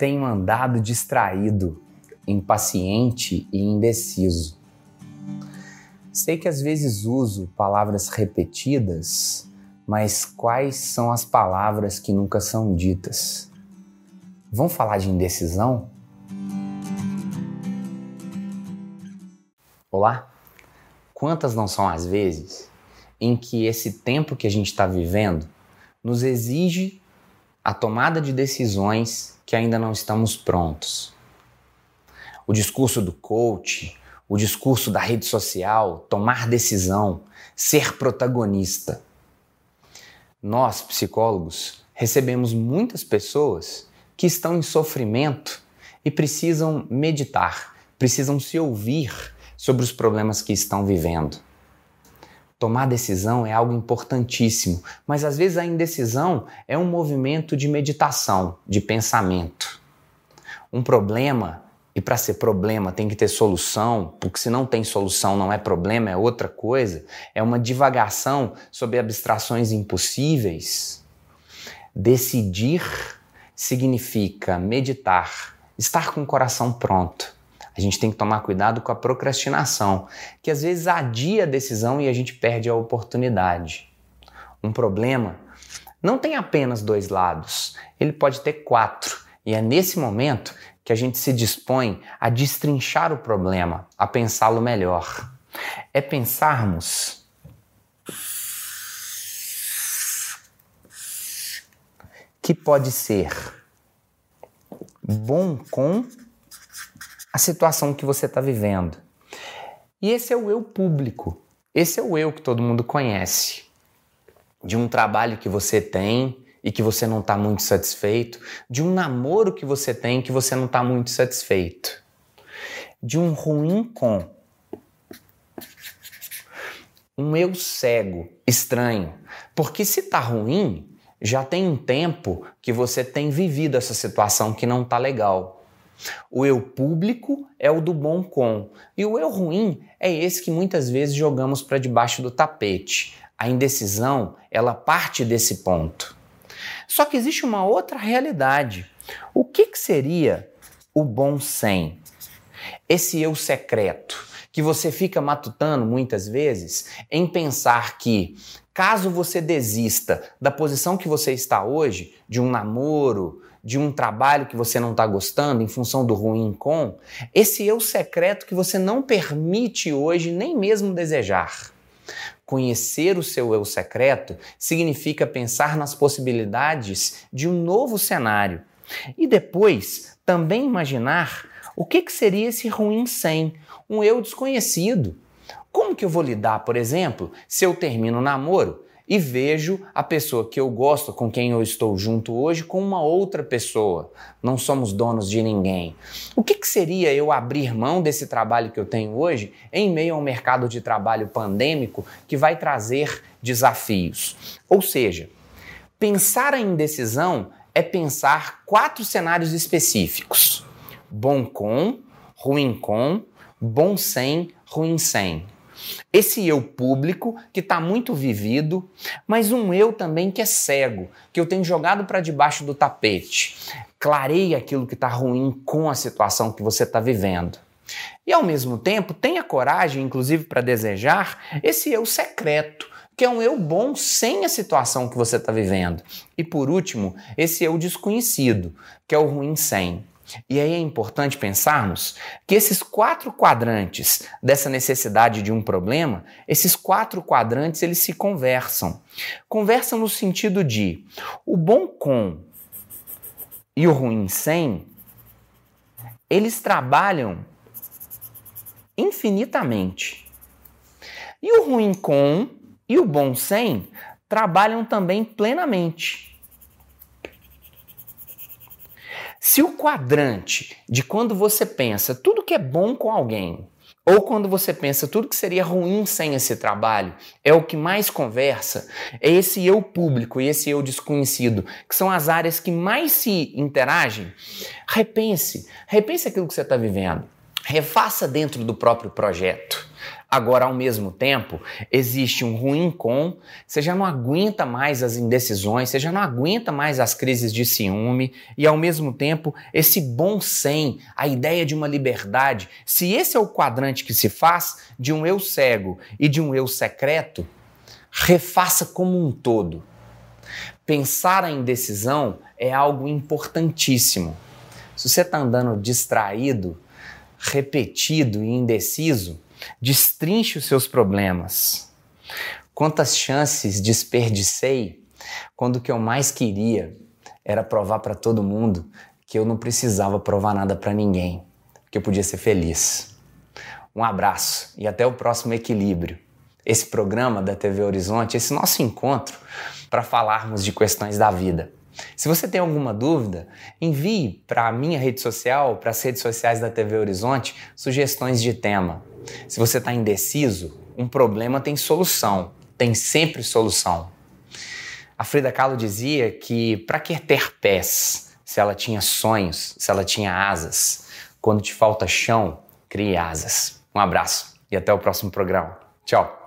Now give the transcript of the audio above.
Tenho andado distraído, impaciente e indeciso. Sei que às vezes uso palavras repetidas, mas quais são as palavras que nunca são ditas? Vamos falar de indecisão? Olá? Quantas não são as vezes em que esse tempo que a gente está vivendo nos exige a tomada de decisões que ainda não estamos prontos? O discurso do coach, o discurso da rede social, tomar decisão, ser protagonista. Nós, psicólogos, recebemos muitas pessoas que estão em sofrimento e precisam meditar, precisam se ouvir sobre os problemas que estão vivendo. Tomar decisão é algo importantíssimo, mas às vezes a indecisão é um movimento de meditação, de pensamento. Um problema, e para ser problema tem que ter solução, porque se não tem solução não é problema, é outra coisa, é uma divagação sobre abstrações impossíveis. Decidir significa meditar, estar com o coração pronto a gente tem que tomar cuidado com a procrastinação, que às vezes adia a decisão e a gente perde a oportunidade. Um problema não tem apenas dois lados, ele pode ter quatro. E é nesse momento que a gente se dispõe a destrinchar o problema, a pensá-lo melhor. É pensarmos que pode ser bom com a situação que você está vivendo. E esse é o eu público. Esse é o eu que todo mundo conhece. De um trabalho que você tem e que você não está muito satisfeito, de um namoro que você tem que você não está muito satisfeito, de um ruim com, um eu cego, estranho. Porque se está ruim, já tem um tempo que você tem vivido essa situação que não está legal. O eu público é o do bom com, e o eu ruim é esse que muitas vezes jogamos para debaixo do tapete. A indecisão, ela parte desse ponto. Só que existe uma outra realidade. O que, que seria o bom sem? Esse eu secreto que você fica matutando muitas vezes em pensar que caso você desista da posição que você está hoje, de um namoro, de um trabalho que você não está gostando em função do ruim com, esse eu secreto que você não permite hoje nem mesmo desejar. Conhecer o seu eu secreto significa pensar nas possibilidades de um novo cenário e depois também imaginar o que, que seria esse ruim sem, um eu desconhecido. Como que eu vou lidar, por exemplo, se eu termino o namoro e vejo a pessoa que eu gosto, com quem eu estou junto hoje, com uma outra pessoa. Não somos donos de ninguém. O que, que seria eu abrir mão desse trabalho que eu tenho hoje em meio a um mercado de trabalho pandêmico que vai trazer desafios? Ou seja, pensar a indecisão é pensar quatro cenários específicos: bom com, ruim com, bom sem, ruim sem. Esse eu público que está muito vivido, mas um eu também que é cego, que eu tenho jogado para debaixo do tapete. Clareie aquilo que está ruim com a situação que você está vivendo. E ao mesmo tempo, tenha coragem, inclusive para desejar, esse eu secreto, que é um eu bom sem a situação que você está vivendo. E por último, esse eu desconhecido, que é o ruim sem. E aí é importante pensarmos que esses quatro quadrantes dessa necessidade de um problema, esses quatro quadrantes eles se conversam. Conversam no sentido de o bom com e o ruim sem, eles trabalham infinitamente. E o ruim com e o bom sem trabalham também plenamente. Se o quadrante de quando você pensa tudo que é bom com alguém, ou quando você pensa tudo que seria ruim sem esse trabalho, é o que mais conversa, é esse eu público e esse eu desconhecido, que são as áreas que mais se interagem, repense, repense aquilo que você está vivendo. refaça dentro do próprio projeto. Agora, ao mesmo tempo, existe um ruim com, você já não aguenta mais as indecisões, você já não aguenta mais as crises de ciúme, e ao mesmo tempo, esse bom sem, a ideia de uma liberdade, se esse é o quadrante que se faz de um eu cego e de um eu secreto, refaça como um todo. Pensar a indecisão é algo importantíssimo. Se você está andando distraído, repetido e indeciso, destrinche os seus problemas. Quantas chances desperdicei quando o que eu mais queria era provar para todo mundo que eu não precisava provar nada para ninguém, que eu podia ser feliz. Um abraço e até o próximo equilíbrio. Esse programa da TV Horizonte, esse nosso encontro para falarmos de questões da vida. Se você tem alguma dúvida, envie para a minha rede social, para as redes sociais da TV Horizonte, sugestões de tema. Se você está indeciso, um problema tem solução, tem sempre solução. A Frida Kahlo dizia que para que ter pés se ela tinha sonhos, se ela tinha asas? Quando te falta chão, crie asas. Um abraço e até o próximo programa. Tchau!